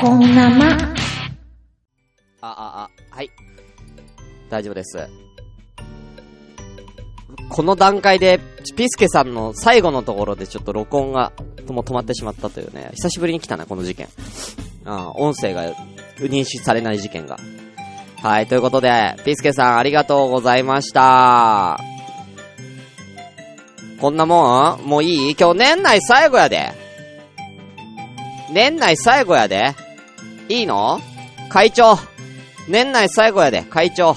こんなま。あ、あ、あ、はい。大丈夫です。この段階で、ピスケさんの最後のところでちょっと録音が、も止まってしまったというね。久しぶりに来たな、この事件。あ音声が認識されない事件が。はい、ということで、ピスケさんありがとうございました。こんなもん？もういい？今日年内最後やで。年内最後やで。いいの？会長。年内最後やで、会長。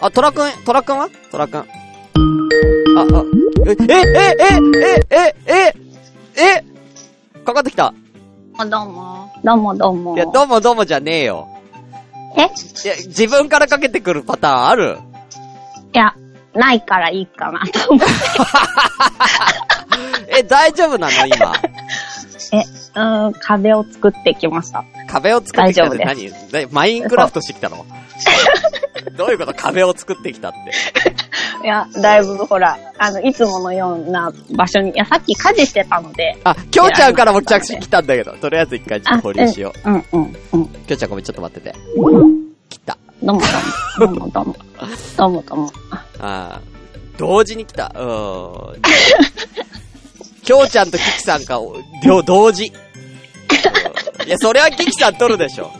あ、トラくん、トラくんは？トラくん。あ、あ、え、え、え、え、え、え、え、え、かかってきた。どうも。どうもどうも。いや、どうもどうもじゃねえよ。え？いや、自分からかけてくるパターンある？いや、ないからいいかなと思って。え、大丈夫なの今？え、うーん、壁を作ってきました。壁を作ってきたって大何？なマインクラフトしてきたの？どういうこと？壁を作ってきたって。いや、だいぶほら、あの、いつものような場所に、いや、さっき家事してたので。あ、きょうちゃんからも着信来たんだけど、とりあえず一回ちょっと保留しよう。うん、うん、うん。きょうちゃんごめん、ちょっと待ってて。切った。どうもどうも。どうもどうも。どうも どうも。ああ、同時に来た。うーん。きょうちゃんとキキさんか、両、同時。う んいや、それはキキさん取るでしょ。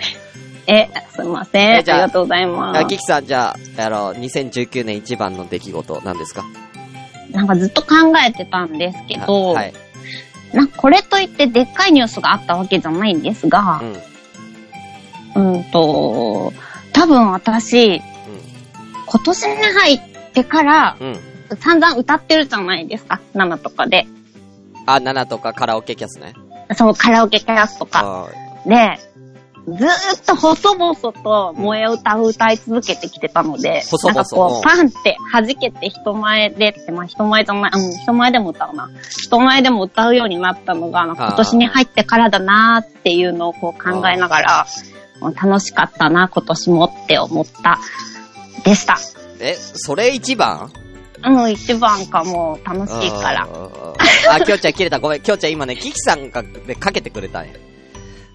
え、すいません。ありがとうございまあキキさん、じゃあ、あの、2019年一番の出来事、何ですか？す。なんかずっと考えてたんですけど、はい。なこれといってでっかいニュースがあったわけじゃないんですがう、ん。うんと、多分私、今年に入ってから、うん。うん。散々歌ってるじゃないですか、7とかで。あ、7とかカラオケキャスね。そう、カラオケキャスとか。あで、ずーっと細々と萌え歌を歌い続けてきてたので、細々なんかこうパンって弾けて人前でって、まあ人前じゃない、うん、人前でも歌うな。人前でも歌うようになったのが、なんか今年に入ってからだなーっていうのをこう考えながら、楽しかったな、今年もって思った、でした。え、それ一番？うん、一番かもう楽しいから。あ、あきょうちゃん切れた。ごめん、きょうちゃん今ね、キキさんが、でかけてくれたんや。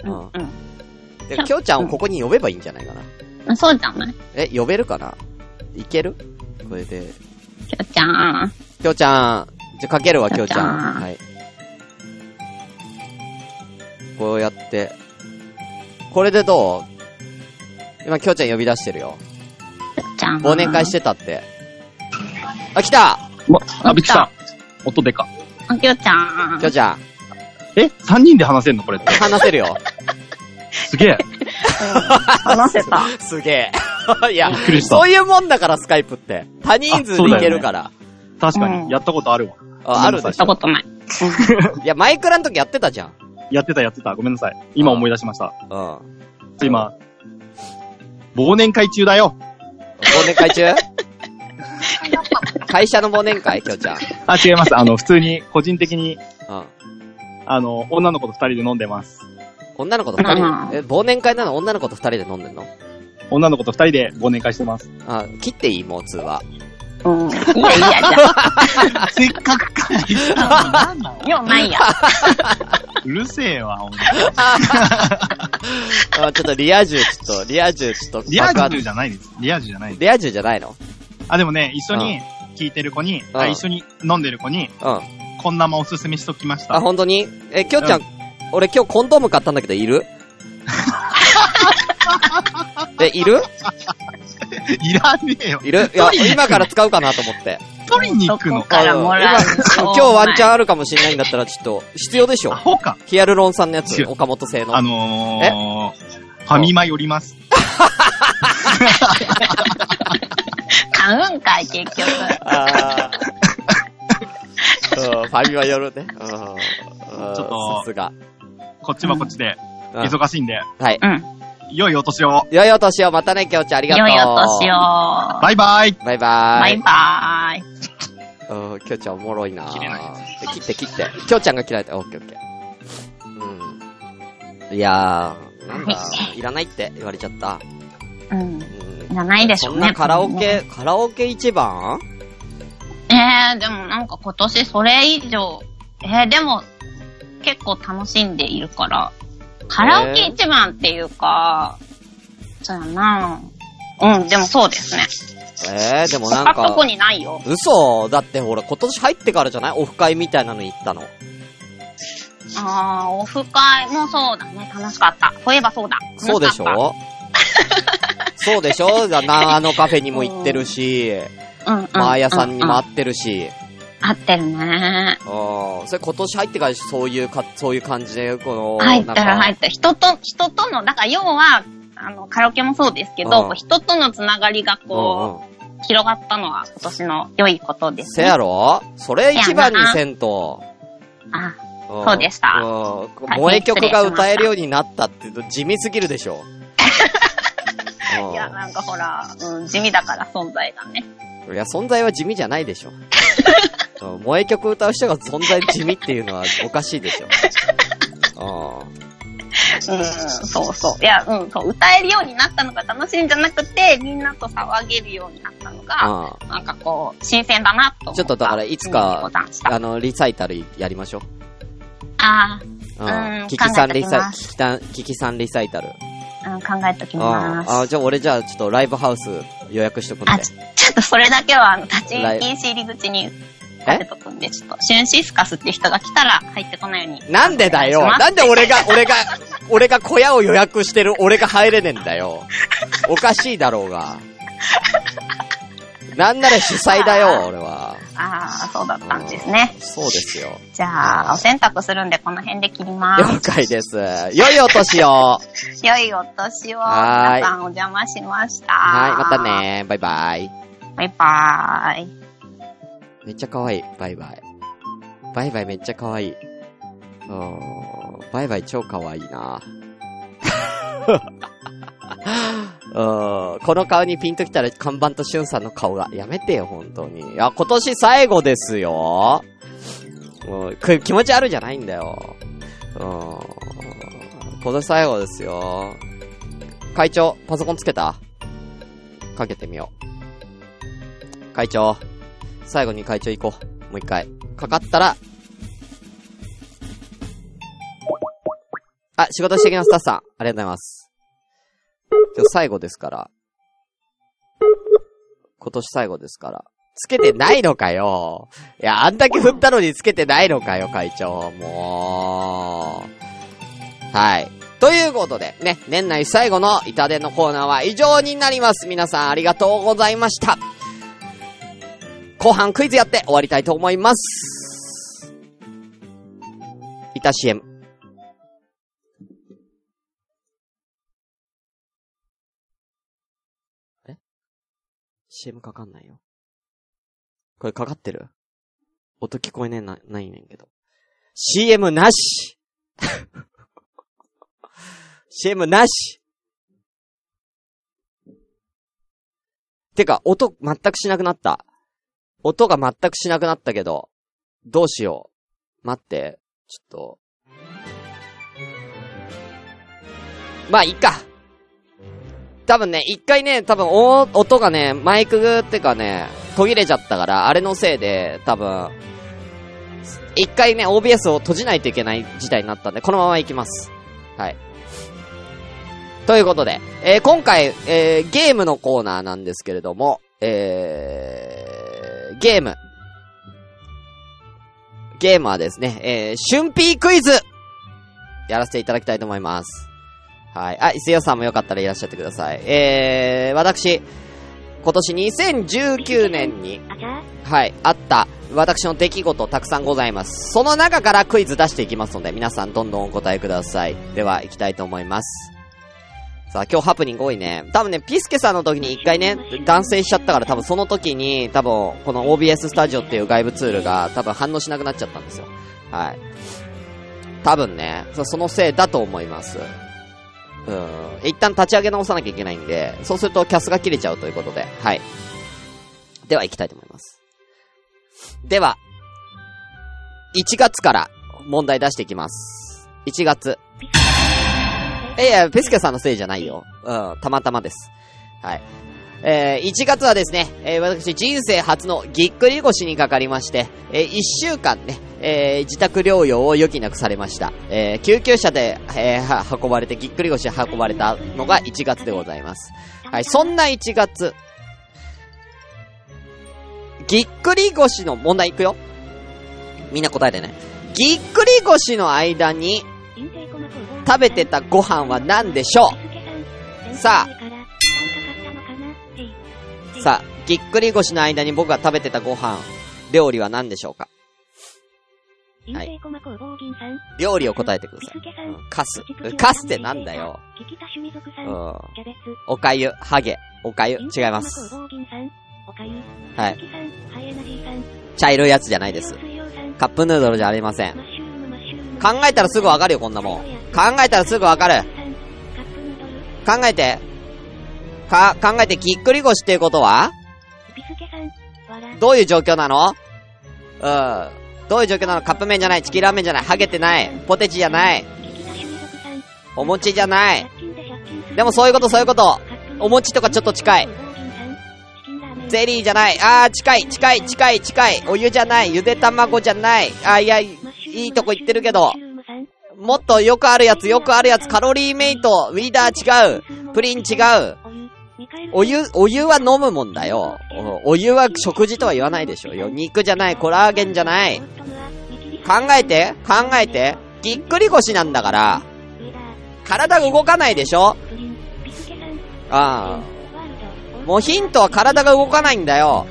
うん、うんで、きょうちゃんをここに呼べばいいんじゃないかな。あ。そうじゃない？え、呼べるかな？いける？これで。きょうちゃん。きょうちゃん、じゃ、かけるわ、きょうちゃん。きょうちゃんはい。こうやって。これでどう？今、きょうちゃん呼び出してるよ。きょうちゃん。忘年会してたって。あ、来たま、あ、びっくりした。音でか。あ、きょうちゃん。きょうちゃん、え三人で話せんの？これって。話せるよ。すげえ。話せた。すげえ。いやびっくり、したそういうもんだから、スカイプって。多人数でいけるから。確かうんに。やったことあるわ。あ、あるでごめんなししたことない。ょ。いや、マイクラの時やってたじゃん。やってたやってた。ごめんなさい。今思い出しました。うん。今、忘年会中だよ。忘年会中？会社の忘年会？きょうちゃん。あ、違います。あの、普通に、個人的に、うん。あの、女の子と二人で飲んでます。女の子と二人？うんで、え、忘年会なの？女の子と二人で飲んでんの？女の子と二人で忘年会してます。あ、切っていい？もう通話。うん。いやいや、せっかく会したのになんなのあ、ようないや。うるせえわ、ほんとあ、ちょっとリア充、ちょっと、リア充、ちょっと、リア爆発充じゃないです。リア充じゃないです。リア充じゃないの？あ、でもね、一緒に聞いてる子に、うんあ一緒に飲んでる子に、うん。こんなもんおすすめしときましあ、た。本当に？え、きょうちゃん、俺今日コンドーム買ったんだけど、いる？え、いる？いらねえよ。いる？いや今から使うかなと思って。取りに行くの？からもらう今日ワンチャンあるかもしれないんだったら、ちょっと、必要でしょ？アホか。ヒアルロン酸のやつ岡本製の。あのー、ファミマ寄ります。買うんかい、結局。あーうん、ファミマ寄るね。うん。ちょっとさすが。こっちはこっちで、うん忙しいんで、はい。うん。良いお年を。良いお年を、またね、きょうちゃん、ありがとう。良いお年を。バイバイバイバーイ。バイバーイ。うん、きょうちゃんおもろいな切れないで切って切って。きょうちゃんが切られた。オッケーオッケー。うん。いやー、なんだ、いらないって言われちゃった。うん。うん。じゃないでしょうんね。そなカラオケ、カラオケ一番えー、でもなんか今年それ以上、えー、でも、結構楽しんでいるから、カラオケ一番っていうか、そうやなうん、でもそうですね。えー、でもなん他とこか、にないよ。嘘？だってほら、今年入ってからじゃない？オフ会みたいなの行ったの。あー、オフ会もそうだね。楽しかった。そういえばそうだ。そうでしょ？そうでしょ？だ長野カフェにも行ってるし、たうん、うん。マーヤさんにもあ会ってるし、合ってるね。うん。それ今年入ってからそういうか、そういう感じで、この、入ったら入った。人と、人との、だから要は、あの、カラオケもそうですけど、人とのつながりがうんこう広がったのは今年の良いことですせね。やろ？それ一番にせんと。あ、んそうでしたうん。変萌え曲が歌えるようになったって地味すぎるでしょ。うんいや、なんかほら、うん、地味だから存在がね。いや、存在は地味じゃないでしょ。うん萌え曲歌う人が存在地味っていうのはおかしいでしょ。うん、そうそう。いや、うん、そう、歌えるようになったのが楽しいんじゃなくて、みんなと騒げるようになったのが、うん。なんかこう、新鮮だなと思った。ちょっとだからいつかあの、リサイタルやりましょう。あうん。うんキキさんリサキキタン、キキさんリサイタル。あ、うん、考えときうん。ます。あ、じゃあ俺じゃあちょっとライブハウス予約しとくんであ、。ちょっとそれだけは、あの、立ちライ禁止入り口に立てとくんで、ちょっと、シュンシスカスって人が来たら入ってこないように。なんでだよなんで俺が、俺が、俺が小屋を予約してる俺が入れねえんだよ。おかしいだろうが。なんなら主催だよ、俺は。ああ、そうだったんですね。そうですよ。じゃあ、お洗濯するんで、この辺で切りま了す。解です。良いお年を。良いお年を。はーい皆さんお邪魔しました。はい、また。ね。バイバイ。バイバーイ。めっちゃ可愛い。バイバイ。バイバイめっちゃ可愛い。うんバイバイ超可愛いな。うんこの顔にピンときたら看板としゅんさんの顔が。やめてよ、本当に。いや、今年最後ですよ。もう気持ち悪いじゃないんだよ。うん今年最後ですよ。会長、パソコンつけた？かけてみよう。会長。最後に会長行こう。もう一回。かかったら、あ、仕事してきます、スタッフさん。ありがとうございます。今日最後ですから。今年最後ですから。つけてないのかよ。いや、あんだけ振ったのにつけてないのかよ、会長。もう。はい。ということで、ね、年内最後の板伝のコーナーは以上になります。皆さんありがとうございました。後半クイズやって終わりたいと思います。いた CM。?CM かかんないよ。これかかってる？音聞こえねえな、ないねんけど。CM なし !CM なしてか、音全くしなくなった。音が全くしなくなったけど、どうしよう。待って、ちょっと。まあ、いいか。多分ね、一回ね、多分お、音がね、マイクってかね、途切れちゃったから、あれのせいで、多分、一回ね、OBS を閉じないといけない事態になったんで、このまま行きます。はい。ということで、えー今回、えーゲームのコーナーなんですけれども、えー、ゲーム。ゲームはですね、えー、春ピークイズやらせていただきたいと思います。はい。あ、伊勢代さんもよかったらいらっしゃってください。えー、私、今年2019年に、はい、あった、私の出来事たくさんございます。その中からクイズ出していきますので、皆さんどんどんお答えください。では、行きたいと思います。さあ、今日ハプニング多いね。多分ね、ピスケさんの時に一回ね、断線しちゃったから多分その時に、多分、この OBS スタジオっていう外部ツールが多分反応しなくなっちゃったんですよ。はい。多分ね、そのせいだと思います。うん。一旦立ち上げ直さなきゃいけないんで、そうするとキャスが切れちゃうということで、はい。では行きたいと思います。では、1月から問題出していきます。1月。いやいや、ペスケさんのせいじゃないよ。うん、たまたまです。はい。えー、1月はですね、えー、私人生初のぎっくり腰にかかりまして、えー、1週間ね、えー、自宅療養を余儀なくされました。えー、救急車で、えー、運ばれて、ぎっくり腰で運ばれたのが1月でございます。はい、そんな1月、ぎっくり腰の問題いくよ。みんな答えてね。ぎっくり腰の間に食べてたご飯は何でしょう？さあ、さあ、ぎっくり腰の間に僕が食べてたご飯、料理は何でしょうか？はい。料理を答えてください。うん、カス。カスってなんだよ。うん。おかゆ、ハゲ、おかゆ、違います。はい。茶色いやつじゃないです。カップヌードルじゃありません。考えたらすぐわかるよ、こんなもん。考えたらすぐわかる。考えて。か、考えて、ぎっくり腰っていうことは？どういう状況なの？うん。どういう状況なの？カップ麺じゃない、チキンラーメンじゃない、ハゲてない、ポテチじゃない、お餅じゃない？でもそういうこと、そういうこと。お餅とかちょっと近い。ゼリーじゃない？あー、近い、近い、近い、近い。お湯じゃない？ゆで卵じゃない？あ、いや、いいとこ言ってるけど。もっとよくあるやつ、よくあるやつ。カロリーメイト、ウィーダー違う。プリン違う。お湯、お湯は飲むもんだよ。お湯は食事とは言わないでしょよ。肉じゃない、コラーゲンじゃない。考えて、考えて。ぎっくり腰なんだから。体が動かないでしょああ。もうヒントは体が動かないんだよ。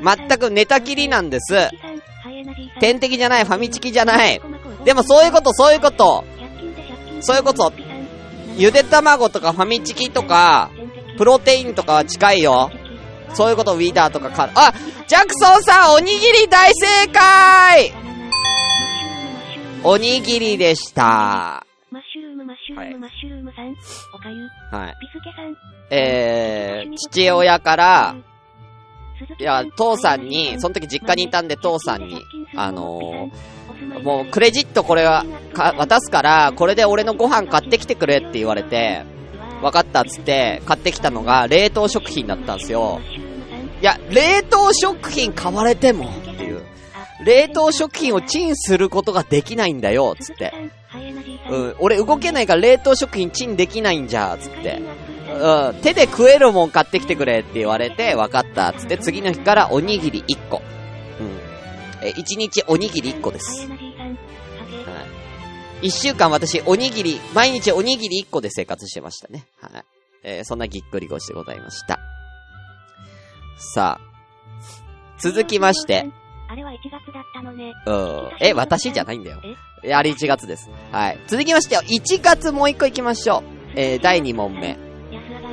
全く寝たきりなんです。天敵じゃない、ファミチキじゃない。でもそういうこと、そういうこと。そういうこと。ゆで卵とかファミチキとか、プロテインとかは近いよ。そういうこと、ウィーダーとかカあジャクソンさん、おにぎり大正解おにぎりでした。マッシュルーム、マッシュルーム、マッシュルームさん。おかゆ。はい。ビスケさん。えー、父親から、いや、父さんに、その時実家にいたんで父さんに、あのー、もうクレジットこれは、か、渡すから、これで俺のご飯買ってきてくれって言われて、分かったっつって、買ってきたのが冷凍食品だったんですよ。いや、冷凍食品買われてもっていう。冷凍食品をチンすることができないんだよ、つって。うん、俺動けないから冷凍食品チンできないんじゃ、つって。うん、手で食えるもん買ってきてくれって言われて、分かった、つって次の日からおにぎり1個。うん。え、1日おにぎり1個です。はい。1週間私、おにぎり、毎日おにぎり1個で生活してましたね。はい。えーそんなぎっくり腰でございました。さあ、続きまして、あれは1月だったのね。うん。え、私じゃないんだよ。え、あれ1月です。はい。続きまして、1月もう1個行きましょう。えー、第2問目。安上が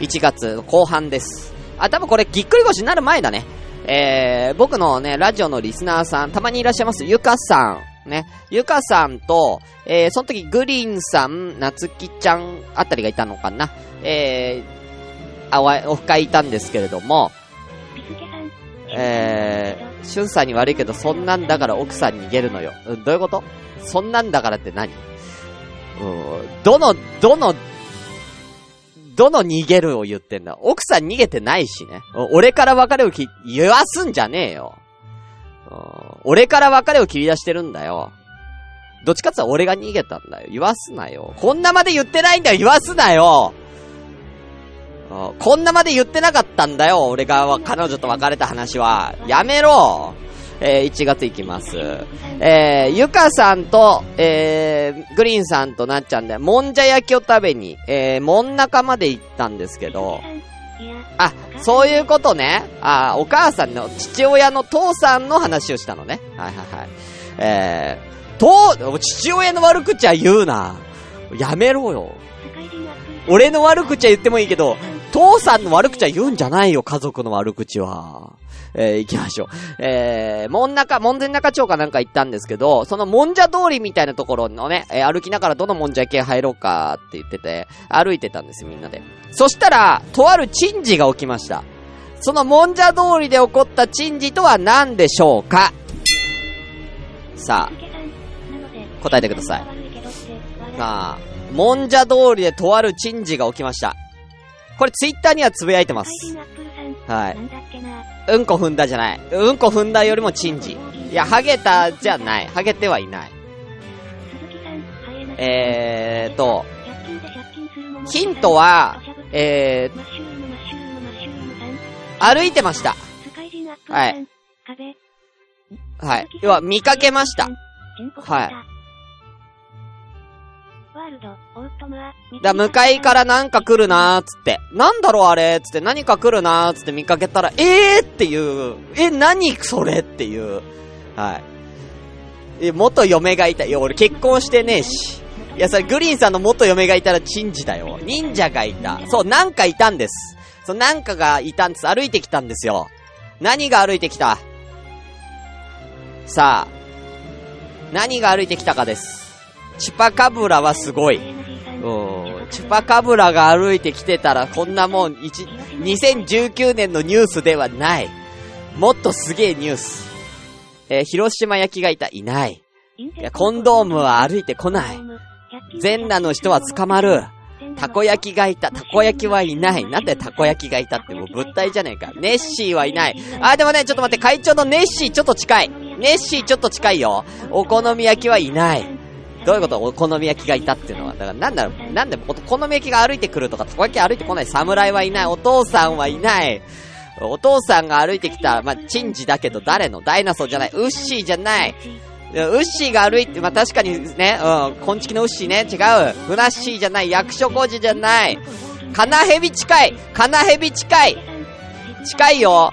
1月後半です。あ、多分これぎっくり腰になる前だね。えー、僕のね、ラジオのリスナーさん、たまにいらっしゃいます、ゆかさん。ね。ゆかさんと、えー、その時グリーンさん、なつきちゃんあたりがいたのかな。えー、あ、わ、オフ会いたんですけれども。えー、しゅんさんに悪いけど、そんなんだから奥さんに逃げるのよ。うん、どういうこと？そんなんだからって何？うん、どの、どの、どの逃げるを言ってんだ？奥さん逃げてないしね。お俺から別れをき、言わすんじゃねえよ。俺から別れを切り出してるんだよ。どっちかって言ったら俺が逃げたんだよ。言わすなよ。こんなまで言ってないんだよ。言わすなよ。こんなまで言ってなかったんだよ。俺が彼女と別れた話は。やめろ。えー1月行きます。えー、ゆかさんと、えー、グリーンさんとなっちゃんで、もんじゃ焼きを食べに、えー、もん中まで行ったんですけど、あ、そういうことね。あ、お母さんの、父親の父さんの話をしたのね。はいはいはい。えー、と、父親の悪口は言うな。やめろよ。俺の悪口は言ってもいいけど、父さんの悪口は言うんじゃないよ、家族の悪口は。えー、行きましょう。えー、門中、門前中町かなんか行ったんですけど、そのもんじゃ通りみたいなところのね、えー歩きながらどのもんじゃ系入ろうかって言ってて、歩いてたんです、みんなで。そしたら、とある珍事が起きました。そのもんじゃ通りで起こった珍事とは何でしょうか？さあ、答えてください。悪いけどって、笑うまあ、もんじゃ通りでとある珍事が起きました。これツイッターにはつぶやいてます。はい。うんこ踏んだじゃない。うんこ踏んだよりも珍事。いや、ハゲたじゃない。ハゲてはいない。えーと、ヒントは、えー、歩いてました。はい、はい。要は、見かけました。はいだ、向かいからなんか来るなーっつって。なんだろうあれつって何か来るなーつって見かけたら、えーっていう、え、何それっていう。はい。え、元嫁がいた。いや、俺結婚してねえし。いや、それグリーンさんの元嫁がいたら珍事だよ。忍者がいた。そう、なんかいたんです。そう、なんかがいたんです。歩いてきたんですよ。何が歩いてきた？さあ、何が歩いてきたかです。チュパカブラはすごい。うん。チュパカブラが歩いてきてたら、こんなもん、一、2019年のニュースではない。もっとすげえニュース。えー広島焼きがいた、いない。いや、コンドームは歩いてこない。全裸の人は捕まる。たこ焼きがいた。たこ焼きはいない。なんでたこ焼きがいたってもう物体じゃねえか。ネッシーはいない。あ、でもね、ちょっと待って、会長のネッシーちょっと近い。ネッシーちょっと近いよ。お好み焼きはいない。どういうこと？お好み焼きがいたっていうのは。だからなんだろう、なんでお好み焼きが歩いてくるとか、たこ焼き歩いてこない。侍はいない。お父さんはいない。お父さんが歩いてきた、まあ、チンジだけど誰の？ダイナソーじゃない。ウッシーじゃない。ウッシーが歩いて、まあ、確かにね、うん、コンチキのウッシーね、違う。フナッシーじゃない。役所工事じゃない。カナヘビ近い。カナヘビ近い。近いよ。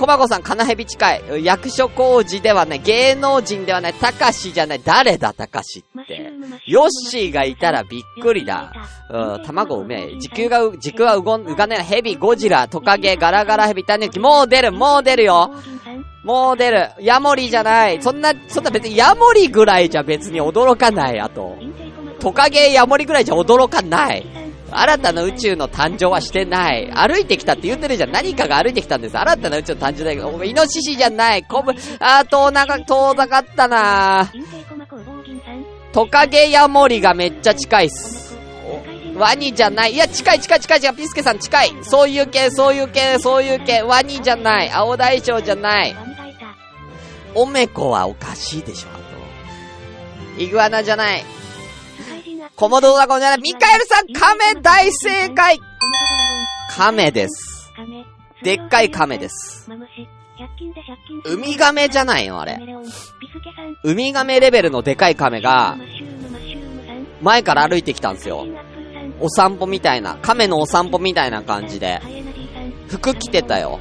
コバコさん、カナヘビ近い。役所工事ではない。芸能人ではない。たかしじゃない。誰だ、たかしって。ヨッシーがいたらびっくりだ。うん、卵うめえ。時空がう、時空はうごん、うがねえ。ヘビ、ゴジラ、トカゲ、ガラガラヘビ、タヌキ。もう出る、もう出るよ。もう出る。ヤモリじゃない。そんな、そんな別にヤモリぐらいじゃ別に驚かない。あと。トカゲ、ヤモリぐらいじゃ驚かない。新たな宇宙の誕生はしてない。歩いてきたって言ってるじゃん。何かが歩いてきたんです。新たな宇宙の誕生だけど、イノシシじゃない。コブ、あー、遠長、遠ざかったなトカゲヤモリがめっちゃ近いっす。ワニじゃない。いや、近い近い近い近い。ピスケさん近い。そういう系、そういう系、そういう系。ワニじゃない。青大将じゃない。オメコはおかしいでしょ、あと。イグアナじゃない。コモドドラゴンじゃない。ミカエルさん、カメ大正解カメです。でっかいカメです。ウミガメじゃないのあれ。ウミガメレベルのでかいカメが、前から歩いてきたんですよ。お散歩みたいな、亀のお散歩みたいな感じで、服着てたよ。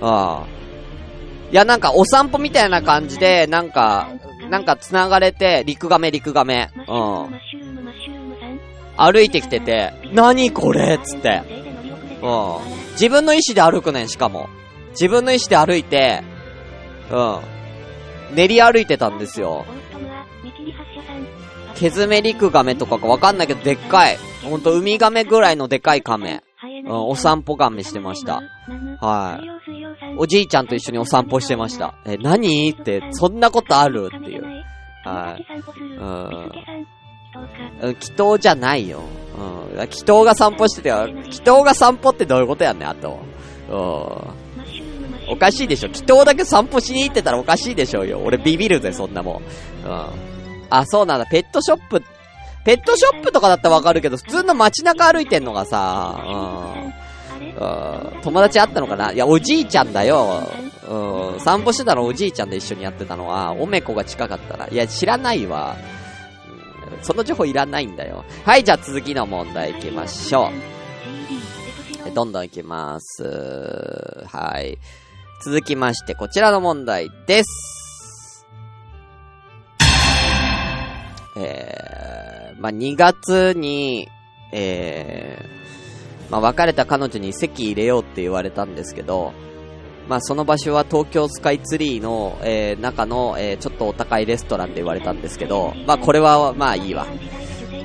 ああ。いや、なんかお散歩みたいな感じで、なんか、なんか繋がれて、陸亀陸亀。うん。歩いてきてて、何これっつって。うん。自分の意思で歩くねん、しかも。自分の意思で歩いて、うん。練り歩いてたんですよ。ケズメリクガメとかかわかんないけど、でっかい。ほんと、ウミガメぐらいのでっかいカメ。うん、お散歩ガメしてました。はい。おじいちゃんと一緒にお散歩してました。え、何？って、そんなことある？っていう。はい。うん。うん、祈祷じゃないよ。うん。祈祷が散歩しててよ。祈祷が散歩ってどういうことやねん、あと。うん。おかしいでしょ。祈祷だけ散歩しに行ってたらおかしいでしょうよ。俺ビビるぜ、そんなもん。うん。あ、そうなんだ。ペットショップ、ペットショップとかだったらわかるけど、普通の街中歩いてんのがさ、うん。うん。友達あったのかな？いや、おじいちゃんだよ。うん。散歩してたのおじいちゃんで一緒にやってたのは、おめこが近かったら。いや、知らないわ。うん。その情報いらないんだよ。はい、じゃあ続きの問題行きましょう。どんどん行きます。はい。続きまして、こちらの問題です。えー、まあ、2月に、えー、まあ、別れた彼女に席入れようって言われたんですけど、まあ、その場所は東京スカイツリーの、えー、中の、えー、ちょっとお高いレストランで言われたんですけど、まあ、これは、まあ、いいわ。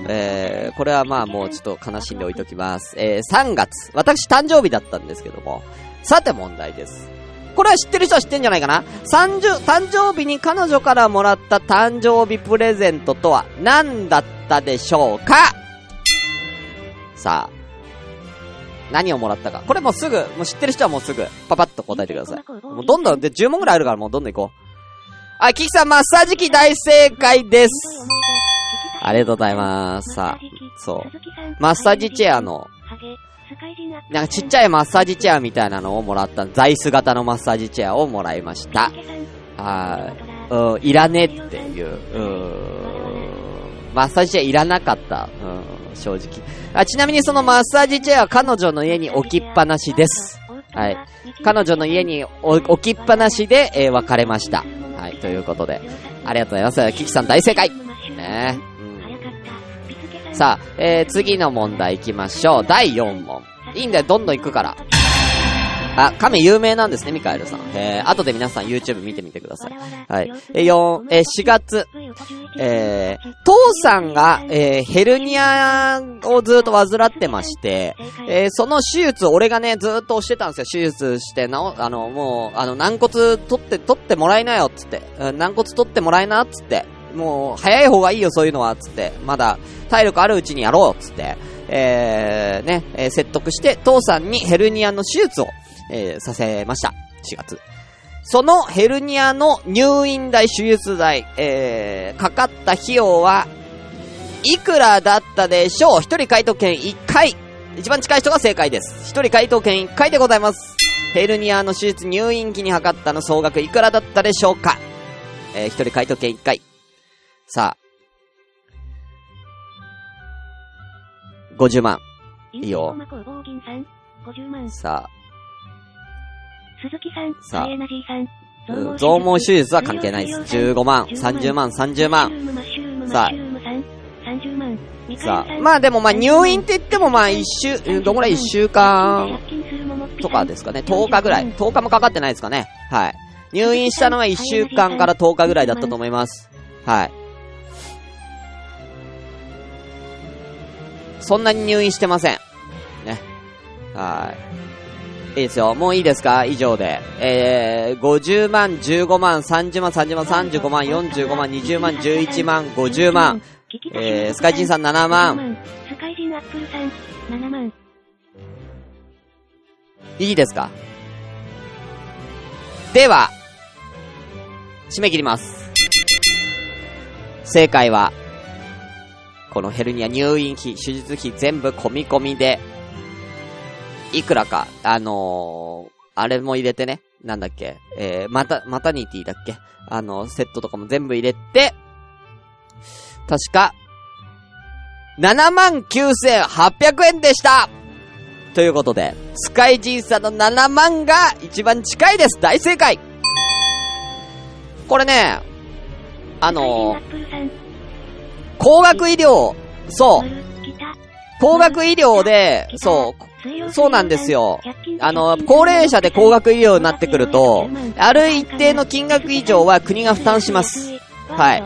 えー、これはまあもうちょっと悲しんでおいときます。えー、3月。私誕生日だったんですけども。さて問題です。これは知ってる人は知ってんじゃないかな？誕生、誕生日に彼女からもらった誕生日プレゼントとは何だったでしょうか？さあ。何をもらったか。これもうすぐ、もう知ってる人はもうすぐ、パパッと答えてください。もうどんどん、で、10問ぐらいあるからもうどんどん行こう。あ、キキさん、マッサージ機大正解です。ありがとうございます。さあ、そう。マッサージチェアの、なんかちっちゃいマッサージチェアみたいなのをもらった、座椅子型のマッサージチェアをもらいました。はい。うん、いらねっていう、うん、マッサージチェアいらなかった。うん、正直。あ、ちなみにそのマッサージチェアは彼女の家に置きっぱなしです。はい。彼女の家に置きっぱなしで、えー別れました。はい、ということで。ありがとうございます。キキさん大正解ねうん。さあ、えー、次の問題行きましょう。第4問。いいんだよ、どんどん行くから。あ、亀有名なんですね、ミカエルさん。えー、後で皆さん YouTube 見てみてください。はい。え、4、え、4月、えー、父さんが、えー、ヘルニアをずっと患ってまして、えー、その手術俺がね、ずっと押してたんですよ。手術して、なお、あの、もう、あの、軟骨取って、取ってもらいなよ、つって。軟骨取ってもらいな、つって。もう、早い方がいいよ、そういうのは、つって。まだ、体力あるうちにやろう、つって。えー、ね、えー説得して、父さんにヘルニアの手術を、えーさせました。4月。そのヘルニアの入院代、手術代、えー、かかった費用は、いくらだったでしょう？一人回答権1回。一番近い人が正解です。一人回答権1回でございます。ヘルニアの手術入院期に測ったの総額いくらだったでしょうか？えー、一人回答権1回。さあ。50万。いいよ。さ鈴木さん、さあ増毛手術は関係ないです。15万、30万、30万。さああさあ、まあでもまあ入院って言ってもまあ一週、うんどんぐらい一週間？とかですかね。10日ぐらい。10日もかかってないですかね。はい。入院したのは1週間から10日ぐらいだったと思います。はい。そんなに入院してません。ね。はい。いいですよ。もういいですか？以上で。えー、50万、15万、30万、30万、35万、45万、20万、11万、50万。えー、スカイジンさん7万。スカイジンアップルさん、7万。いいですか？では、締め切ります。正解は、このヘルニア入院費、手術費全部込み込みで、いくらか、あのー、あれも入れてね、なんだっけ、えー、また、マタニティだっけ。あの、セットとかも全部入れて、確か、79,800円でした。ということで、スカイジンさんの7万が一番近いです。大正解。これね、あのー、高額医療、そう、高額医療で、そう、そうなんですよ。あの、高齢者で高額医療になってくると、ある一定の金額以上は国が負担します。はい。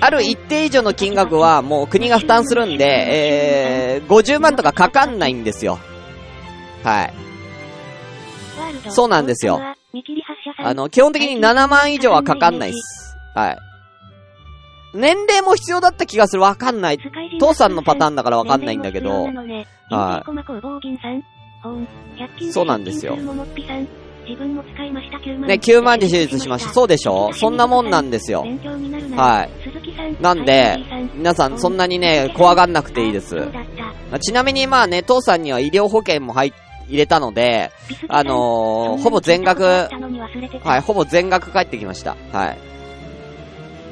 ある一定以上の金額はもう国が負担するんで、えー、50万とかかかんないんですよ。はい。そうなんですよ。あの、基本的に7万以上はかかんないっす。はい。年齢も必要だった気がする。わかんない。父さんのパターンだからわかんないんだけど、はい。そうなんですよ。ね、9万で手術しました。そうでしょそんなもんなんですよ。はい。なんで、皆さんそんなにね、怖がんなくていいです。まあちなみにまあね、父さんには医療保険も入入れたので、あのー、ほぼ全額、はい、ほぼ全額返ってきました。はい。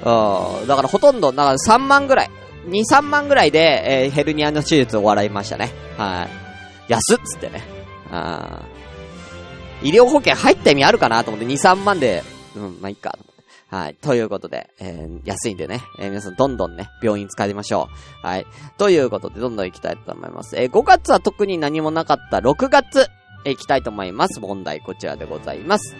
うん、だからほとんど、だから3万ぐらい、2、3万ぐらいで、えーヘルニアの手術を終わりましたね。はい。安っつってね。あー医療保険入った意味あるかなと思って、2、3万で、うん、まあ、いいか。はい。ということで、えー安いんでね、えー皆さんどんどんね、病院使いましょう。はい。ということで、どんどん行きたいと思います。えー5月は特に何もなかった6月、えー行きたいと思います。問題こちらでございます。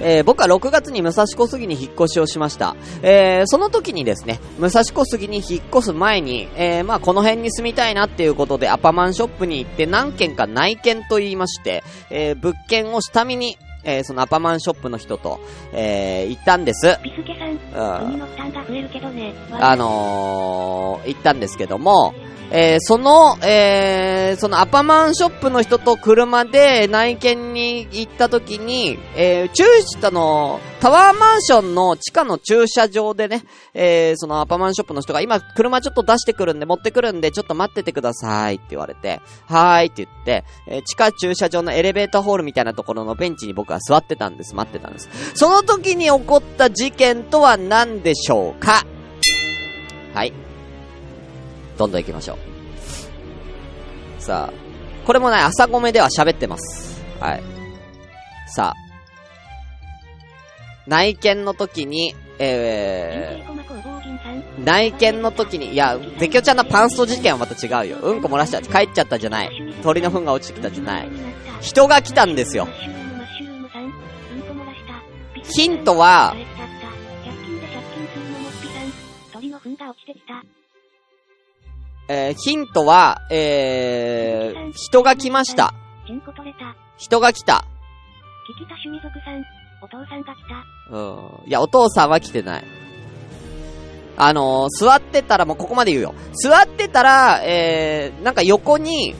えー僕は6月に武蔵小杉に引っ越しをしました。えーその時にですね、武蔵小杉に引っ越す前に、えーまあこの辺に住みたいなっていうことでアパマンショップに行って何軒か内見と言いまして、えー物件を下見に、えーそのアパマンショップの人と、えー行ったんです。ビスケさん、うん海の負担が増えるけどね。あのー、行ったんですけども、えー、その、えー、そのアパマンショップの人と車で内見に行った時に、えー、駐車の、タワーマンションの地下の駐車場でね、えー、そのアパマンショップの人が今車ちょっと出してくるんで持ってくるんでちょっと待っててくださいって言われて、はーいって言って、えー、地下駐車場のエレベーターホールみたいなところのベンチに僕は座ってたんです。待ってたんです。その時に起こった事件とは何でしょうか？はい。どんどん行きましょう。さあ、これもね、朝ごめでは喋ってます。はい。さあ、内見の時に、えー、内見の時に、いや、ゼキョちゃんのパンスト事件はまた違うよ。うんこ漏らした、帰っちゃったじゃない。鳥の糞が落ちてきたじゃない。人が来たんですよ。ヒントは、えー、ヒントは、えー、人が来ました。人が来た。聞きた趣味族さん、お父さんが来た。うん。いや、お父さんは来てない。あのー、座ってたら、もうここまで言うよ。座ってたら、えー、なんか横に、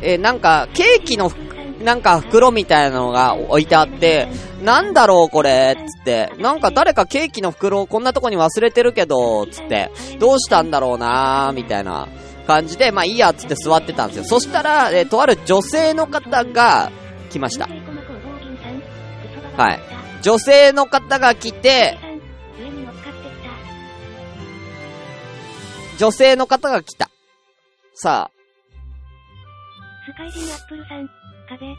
えー、なんか、ケーキのなんか袋みたいなのが置いてあって、なんだろうこれつって、なんか誰かケーキの袋をこんなとこに忘れてるけど、つって、どうしたんだろうなーみたいな感じで、まあいいやつって座ってたんですよ。そしたら、えー、とある女性の方が来ました。はい。女性の方が来て、女性の方が来た。さあ。スカイジンアップルさん、風。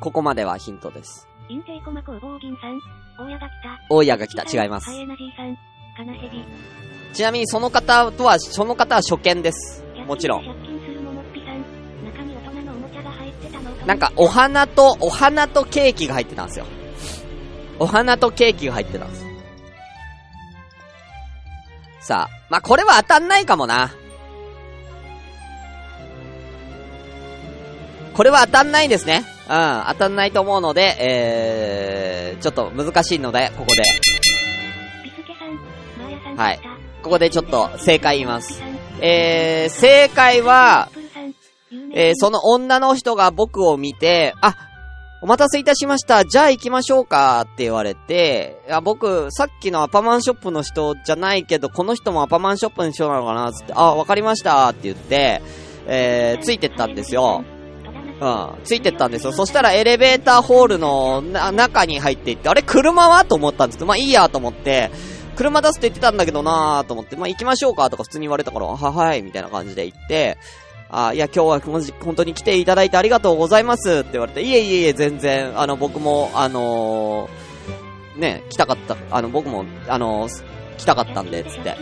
ここまではヒントです。陰性駒工房銀さん、大家が来た。大家が来た。違います。ちなみにその方とは、その方は初見です。もちろん。なんか、お花と、お花とケーキが入ってたんですよ。お花とケーキが入ってたんです。さあ、まあ、これは当たんないかもな。これは当たんないですね。うん、当たんないと思うので、えー、ちょっと難しいので、ここで。はい。ここでちょっと正解言います。えー、正解は、えー、その女の人が僕を見て、あ、お待たせいたしました。じゃあ行きましょうかって言われて、いや、僕、さっきのアパマンショップの人じゃないけど、この人もアパマンショップの人なのかなつって、あ、わかりましたって言って、えー、ついてったんですよ。うん、ついてったんですよ。そしたらエレベーターホールの中に入っていって、あれ車は？と思ったんですけど、まあいいやと思って、車出すって言ってたんだけどなーと思って、まあ行きましょうかとか普通に言われたから、ははい、みたいな感じで行って、あ、いや今日は本当に来ていただいてありがとうございますって言われて、いえいえいえ、全然、あの僕も、あのー、ね、来たかった、あの僕も、あのー、来たかったんで、つって。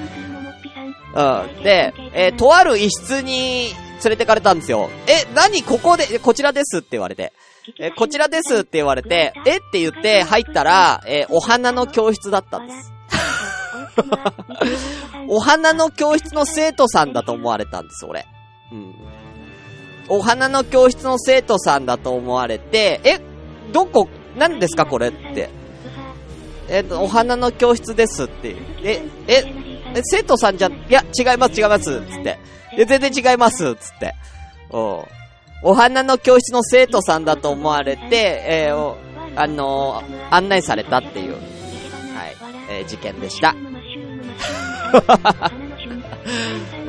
うん。で、えー、とある一室に連れてかれたんですよ。え、何？ここで、こちらです？って言われて。え、こちらです？って言われて、え？って言って入ったら、えお花の教室だったんです。お花の教室の生徒さんだと思われたんです、俺。うん。お花の教室の生徒さんだと思われて、え、どこ、何ですか？これって。え、お花の教室ですって。え、え、生徒さんじゃ、いや、違います、違います、つって。で、全然違います、つって。おお花の教室の生徒さんだと思われて、えー、あのー、案内されたっていう、はい、えー、事件でした。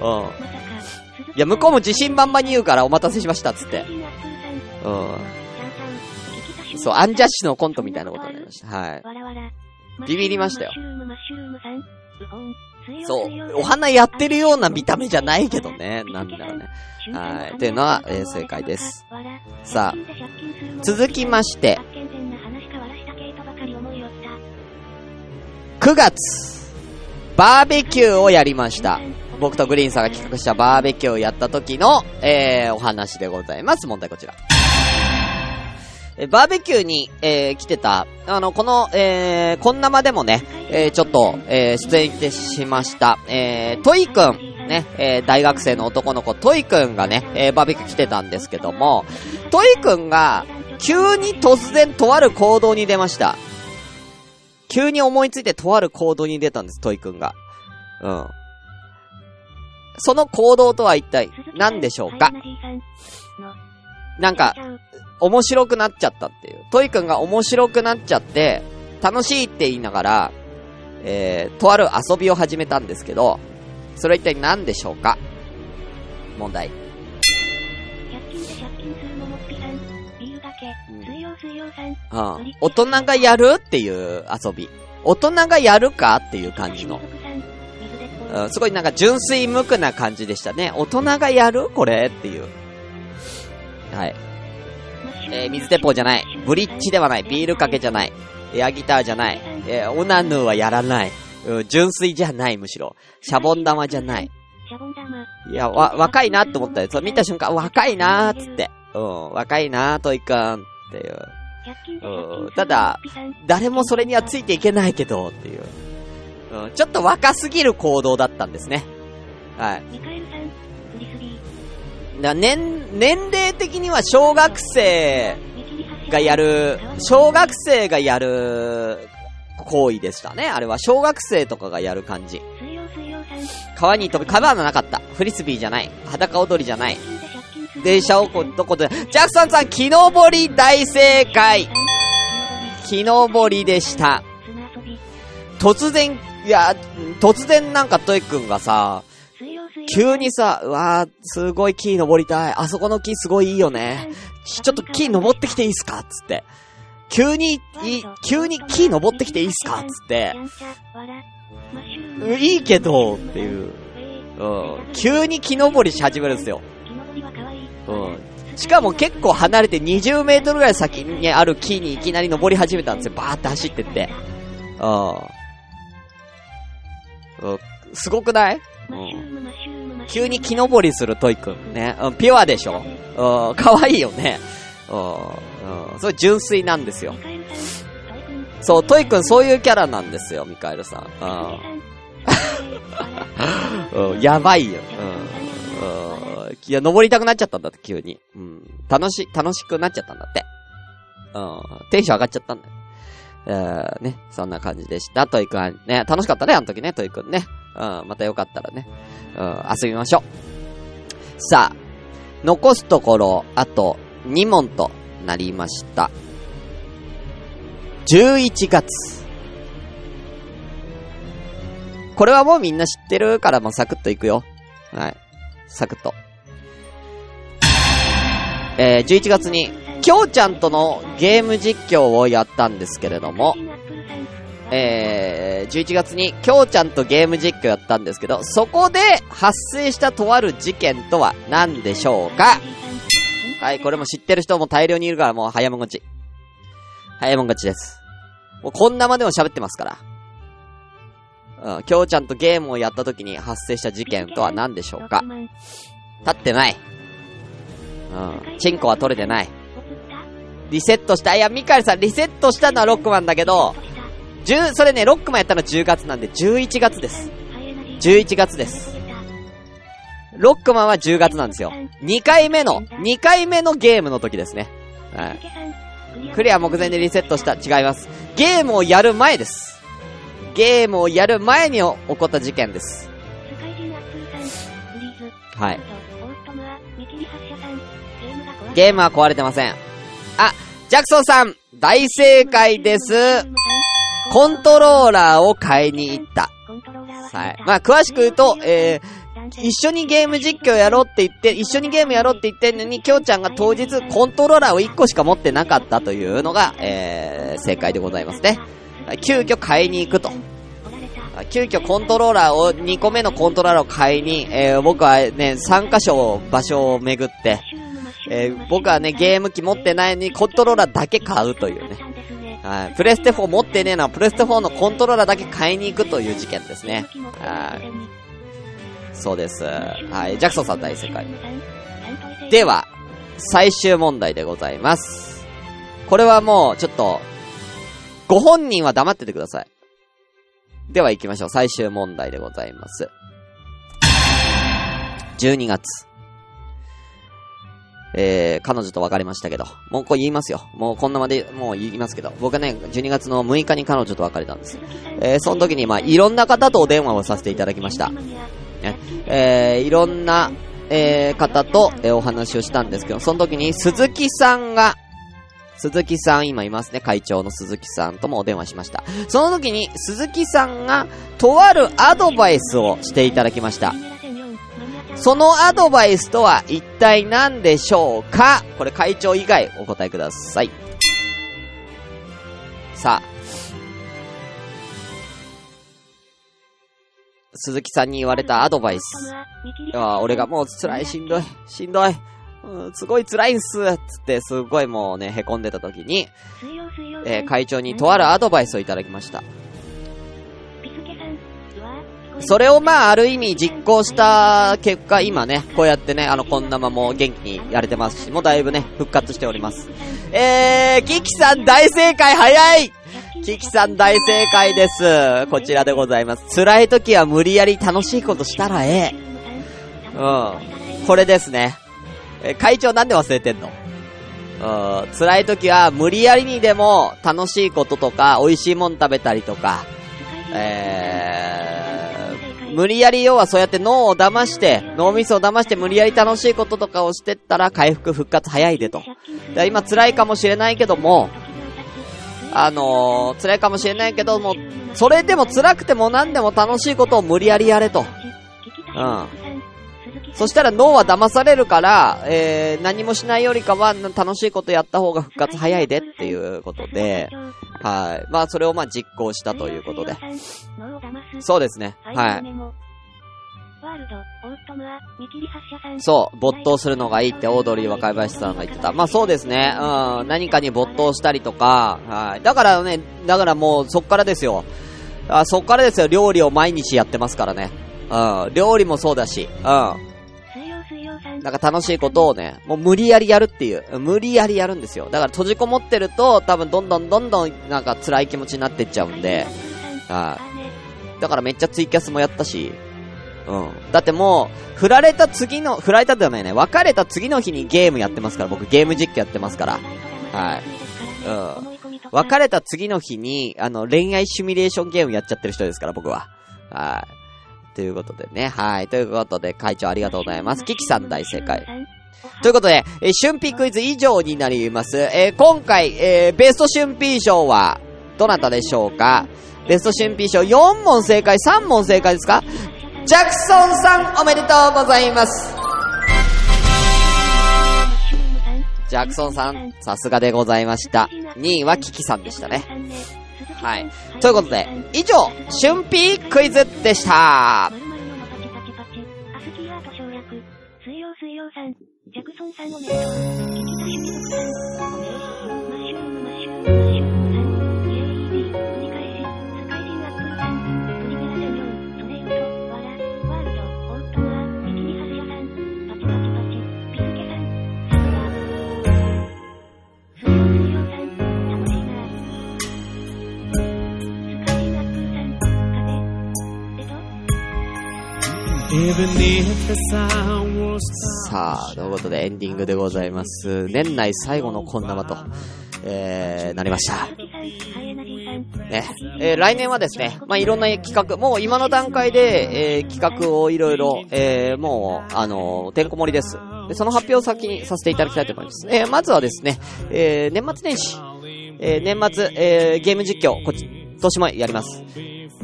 うん。いや、向こうも自信満々に言うからお待たせしました、つって。うん。そう、アンジャッシュのコントみたいなことになりました。はい。ビビりましたよ。そう。お花やってるような見た目じゃないけどね。なんだろうね。はい。というのは、えー、正解です。さあ、続きまして、9月、バーベキューをやりました。僕とグリーンさんが企画したバーベキューをやった時の、えー、お話でございます。問題こちら。えバーベキューに、えー、来てた、あの、この、えー、こんなまでもね、えー、ちょっと、えー、出演してしました、えー、トイくん、ね、えー、大学生の男の子、トイくんがね、えー、バーベキュー来てたんですけども、トイくんが、急に突然とある行動に出ました。急に思いついてとある行動に出たんです、トイくんが。うん。その行動とは一体何でしょうか？なんか、面白くなっちゃったっていう。トイくんが面白くなっちゃって、楽しいって言いながら、えー、とある遊びを始めたんですけど、それは一体何でしょうか？問題。100均で借金するももっぴさん。理由だけ。うん水曜水曜さん。うん。大人がやるっていう遊び。大人がやるかっていう感じの。うん、すごいなんか純粋無垢な感じでしたね。大人がやる？これっていう。はい。えー、水鉄砲じゃない。ブリッジではない。ビールかけじゃない。エアギターじゃない。えー、オナヌーはやらない。うん、純粋じゃない、むしろ。シャボン玉じゃない。いや、わ、若いなって思ったよ。そう見た瞬間、若いなーっつって。うん、若いなー、トイくんっていう。うんただ誰もそれにはついていけないけど、っていう。うん、ちょっと若すぎる行動だったんですね。はい。だ年、年齢的には小学生がやる、小学生がやる行為でしたね。あれは小学生とかがやる感じ。川に飛び、川はなかった。フリスビーじゃない。裸踊りじゃない。電車をこ、どこで、ジャクソンさん、木登り大正解木登りでした。突然、いや、突然なんかトイくんがさ、急にさ、うわー、すごい木登りたい。あそこの木すごいいいよね。ちょっと木登ってきていいっすか？つって。急に、い、急に木登ってきていいっすか？つっていいけど、っていう。うん。急に木登りし始めるんですよ。うん。しかも結構離れて20メートルぐらい先にある木にいきなり登り始めたんですよ。バーって走ってって。うん。うんすごくない？急に木登りするトイくん。ね。うん、ピュアでしょ？うん、可愛いよね。うん、うん。それ純粋なんですよ。そう、トイくんそういうキャラなんですよ、ミカエルさん。さん。うん。うん、やばいよ。うん。うん。いや、登りたくなっちゃったんだって、急に。うん。楽し、楽しくなっちゃったんだって。うん。テンション上がっちゃったんだよ。え、ね、そんな感じでした。トイくん、ね、楽しかったね、あの時ね、トイくんね。うん、またよかったらね、うん、遊びましょう。さあ、残すところ、あと、2問となりました。11月。これはもうみんな知ってるからもうサクッといくよ。はい。サクッと。えー、11月に、きょうちゃんとのゲーム実況をやったんですけれども、えー、11月にきょうちゃんとゲーム実況やったんですけど、そこで発生したとある事件とは何でしょうか？はい、これも知ってる人も大量にいるからもう早もん勝ち。早もん勝ちです。もうこんなまでも喋ってますから。うん、きょうちゃんとゲームをやった時に発生した事件とは何でしょうか？立ってない。うん、チンコは取れてない。リセットした。いや、ミカエルさん、リセットしたのはロックマンだけど、10、それね、ロックマンやったのは10月なんで、11月です。11月です。ロックマンは10月なんですよ。2回目の、2回目のゲームの時ですね。はい。クリア目前でリセットした。違います。ゲームをやる前です。ゲームをやる前に起こった事件です。はい。ゲームは壊れてません。あ、ジャクソンさん大正解ですコントローラーを買いに行った。はい。まあ、詳しく言うと、えー、一緒にゲーム実況やろうって言って、一緒にゲームやろうって言ってんのに、きょうちゃんが当日コントローラーを1個しか持ってなかったというのが、えー、正解でございますね。急遽買いに行くと。急遽コントローラーを、2個目のコントローラーを買いに、えー、僕はね、3箇所場所を巡って、えー、僕はね、ゲーム機持ってないのにコントローラーだけ買うというね。はい。プレステ4持ってねえのは、プレステ4のコントローラーだけ買いに行くという事件ですね。はい。そうです。はい。ジャクソンさん大正解。では、最終問題でございます。これはもう、ちょっと、ご本人は黙っててください。では行きましょう。最終問題でございます。12月。えー、彼女と別れましたけど、もうこれ言いますよ。もうこんなまで、もう言いますけど、僕はね、12月の6日に彼女と別れたんです。えー、その時にまあ、いろんな方とお電話をさせていただきました。ね、えー、いろんな、えー、方と、えー、お話をしたんですけど、その時に鈴木さんが、鈴木さん今いますね、会長の鈴木さんともお電話しました。その時に鈴木さんが、とあるアドバイスをしていただきました。そのアドバイスとは一体何でしょうか？これ会長以外お答えください。さあ。鈴木さんに言われたアドバイス。いや俺がもう辛い、しんどい、しんどい。うん、すごい辛いんすつって、すごいもうね、凹んでた時に、えー会長にとあるアドバイスをいただきました。それをまあ、ある意味実行した結果、今ね、こうやってね、あの、こんなまも元気にやれてますし、もうだいぶね、復活しております。えー、キキさん大正解早いキキさん大正解です。こちらでございます。辛い時は無理やり楽しいことしたらええ。うん。これですね。え、会長なんで忘れてんの？うん、辛い時は無理やりにでも楽しいこととか、美味しいもん食べたりとか、えー、無理やり要はそうやって脳を騙して、脳みそを騙して無理やり楽しいこととかをしてったら回復復活早いでと。で今辛いかもしれないけども、あのー、辛いかもしれないけども、それでも辛くても何でも楽しいことを無理やりやれと。うん。そしたら脳は騙されるから、えー、何もしないよりかは楽しいことやった方が復活早いでっていうことで、はい。まあそれをまあ実行したということで。そうですね。はい。そう、没頭するのがいいってオードリー若林さんが言ってた。まあそうですね。うん、何かに没頭したりとか、はい。だからね、だからもうそっからですよ。あそっからですよ、料理を毎日やってますからね。うん、料理もそうだし、うん。なんか楽しいことをね、もう無理やりやるっていう。無理やりやるんですよ。だから閉じこもってると、多分どんどんどんどんなんか辛い気持ちになってっちゃうんで、はい。だからめっちゃツイキャスもやったし、うん。だってもう、振られた次の、振られたではないね、別れた次の日にゲームやってますから、僕ゲーム実況やってますから。はい。うん。別れた次の日に、あの、恋愛シミュレーションゲームやっちゃってる人ですから、僕は。はい。ということでね、はい。ということで、会長ありがとうございます。キキさん大正解。ということで、えー、春季クイズ以上になります。えー、今回、えー、ベスト春季賞は、どなたでしょうか？ベスト春季賞4問正解、3問正解ですか？ジャクソンさん、おめでとうございます。ジャクソンさん、さすがでございました。2位はキキさんでしたね。はい。ということで、以上、春季クイズでした。水曜水曜さん、ジャクソンさんおめでとう。聞きたしみさん、おめでとう。さあ、ということでエンディングでございます。年内最後のこんなまと、えー、なりました。ね。えー、来年はですね、まあ、いろんな企画、もう今の段階で、えー、企画をいろいろ、えー、もう、あのー、てんこ盛りです。で、その発表を先にさせていただきたいと思います。えー、まずはですね、えー、年末年始、えー、年末、えー、ゲーム実況、こっち、年もやります。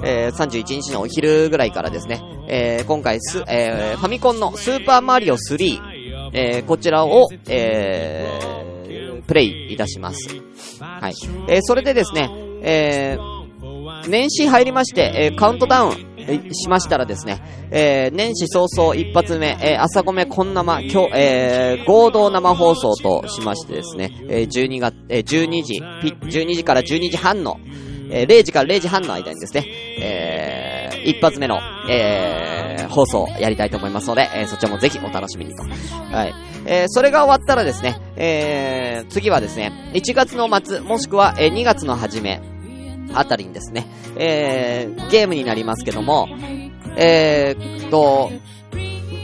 えー、31日のお昼ぐらいからですね、えー、今回す、えー、ファミコンのスーパーマリオ3、えー、こちらを、えー、プレイいたします。はい。えー、それでですね、えー、年始入りまして、えー、カウントダウン、しましたらですね、えー、年始早々一発目、えー、朝ごめこんなま、今日、えー、合同生放送としましてですね、えー、12月、え、12時、12時から12時半の、えー、0時から0時半の間にですね、えー、一発目の、えー、放送やりたいと思いますので、えー、そちらもぜひお楽しみにと。はい。えー、それが終わったらですね、えー、次はですね、1月の末、もしくは、え、2月の初め、あたりにですね、えー、ゲームになりますけども、えー、と、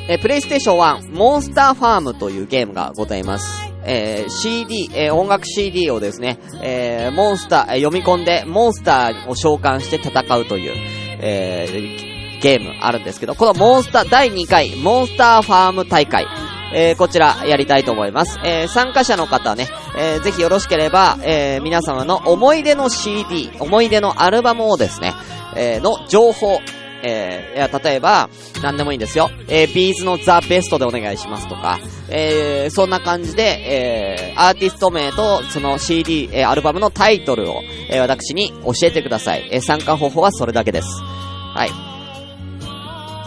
えー、プレイステーション1、モンスターファームというゲームがございます。えー、CD、えー、音楽 CD をですね、えー、モンスター、え読み込んで、モンスターを召喚して戦うという、えー、ゲームあるんですけど、このモンスター、第2回、モンスターファーム大会、えー、こちらやりたいと思います。えー、参加者の方ね、えー、ぜひよろしければ、えー、皆様の思い出の CD、思い出のアルバムをですね、えー、の情報、えー、いや、例えば、何でもいいんですよ。えー、ビーズのザ・ベストでお願いしますとか、えー、そんな感じで、えー、アーティスト名と、その CD、えー、アルバムのタイトルを、えー、私に教えてください。えー、参加方法はそれだけです。はい。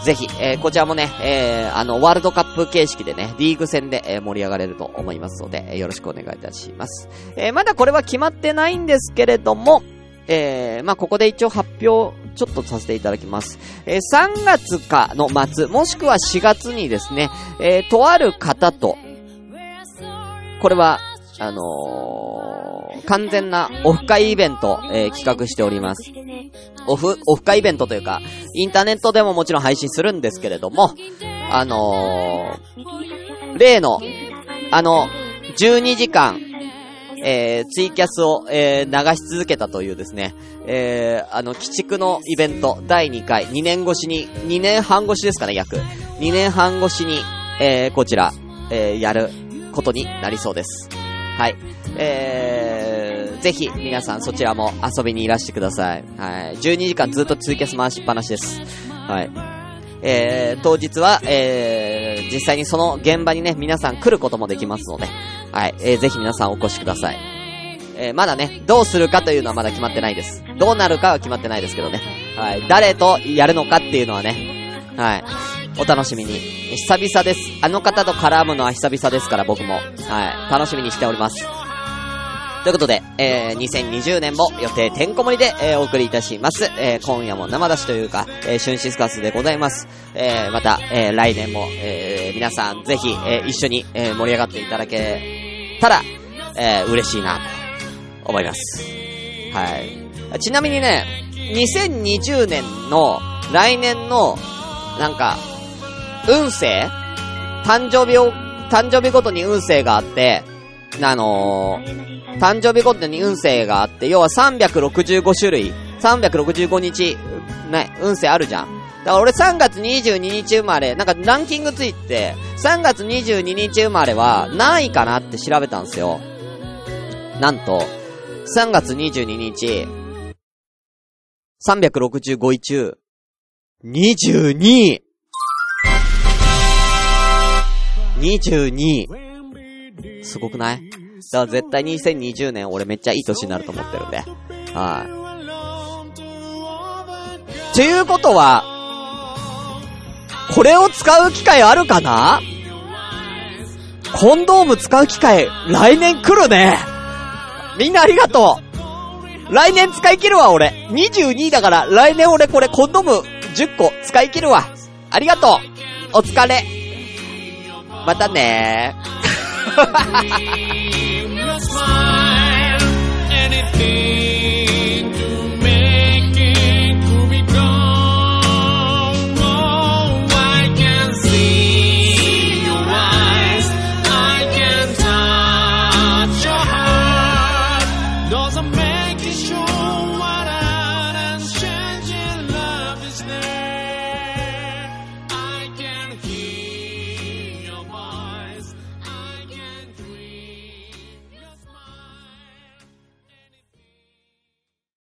ぜひ、えー、こちらもね、えー、あの、ワールドカップ形式でね、リーグ戦で、えー、盛り上がれると思いますので、えー、よろしくお願いいたします。えー、まだこれは決まってないんですけれども、えー、まあ、ここで一応発表、ちょっとさせていただきます。えー、3月かの末、もしくは4月にですね、えー、とある方と、これは、あのー、完全なオフ会イベント、えー、企画しております。オフ、オフ会イベントというか、インターネットでももちろん配信するんですけれども、あのー、例の、あの、12時間、えー、ツイキャスを、えー、流し続けたというですね、えー、あの、鬼畜のイベント、第2回、2年越しに、2年半越しですかね、約。2年半越しに、えー、こちら、えー、やることになりそうです。はい。えー、ぜひ、皆さんそちらも遊びにいらしてください。はい。12時間ずっとツイキャス回しっぱなしです。はい。えー、当日は、えー、実際にその現場にね、皆さん来ることもできますので、はい、えー、ぜひ皆さんお越しください。えー、まだね、どうするかというのはまだ決まってないです。どうなるかは決まってないですけどね。はい、誰とやるのかっていうのはね、はい、お楽しみに。久々です。あの方と絡むのは久々ですから、僕も。はい、楽しみにしております。ということで、えー、2020年も予定てんこ盛りで、えー、お送りいたします。えー、今夜も生出しというか、えー、春シスカスでございます。えー、また、えー、来年も、えー、皆さんぜひ、えー、一緒に、えー、盛り上がっていただけたら、えー、嬉しいな、と思います。はい。ちなみにね、2020年の、来年の、なんか、運勢誕生日を、誕生日ごとに運勢があって、あのー、誕生日ごとに運勢があって、要は365種類、365日、ね、運勢あるじゃん。だから俺3月22日生まれ、なんかランキングついて、3月22日生まれは何位かなって調べたんですよ。なんと、3月22日、365位中、22位 !22 位すごくない？だから絶対2020年俺めっちゃいい年になると思ってるんで。はい。ということは、これを使う機会あるかな？コンドーム使う機会、来年来るねみんなありがとう来年使い切るわ、俺。22だから、来年俺これコンドーム10個使い切るわ。ありがとうお疲れまたねー。smile, anything.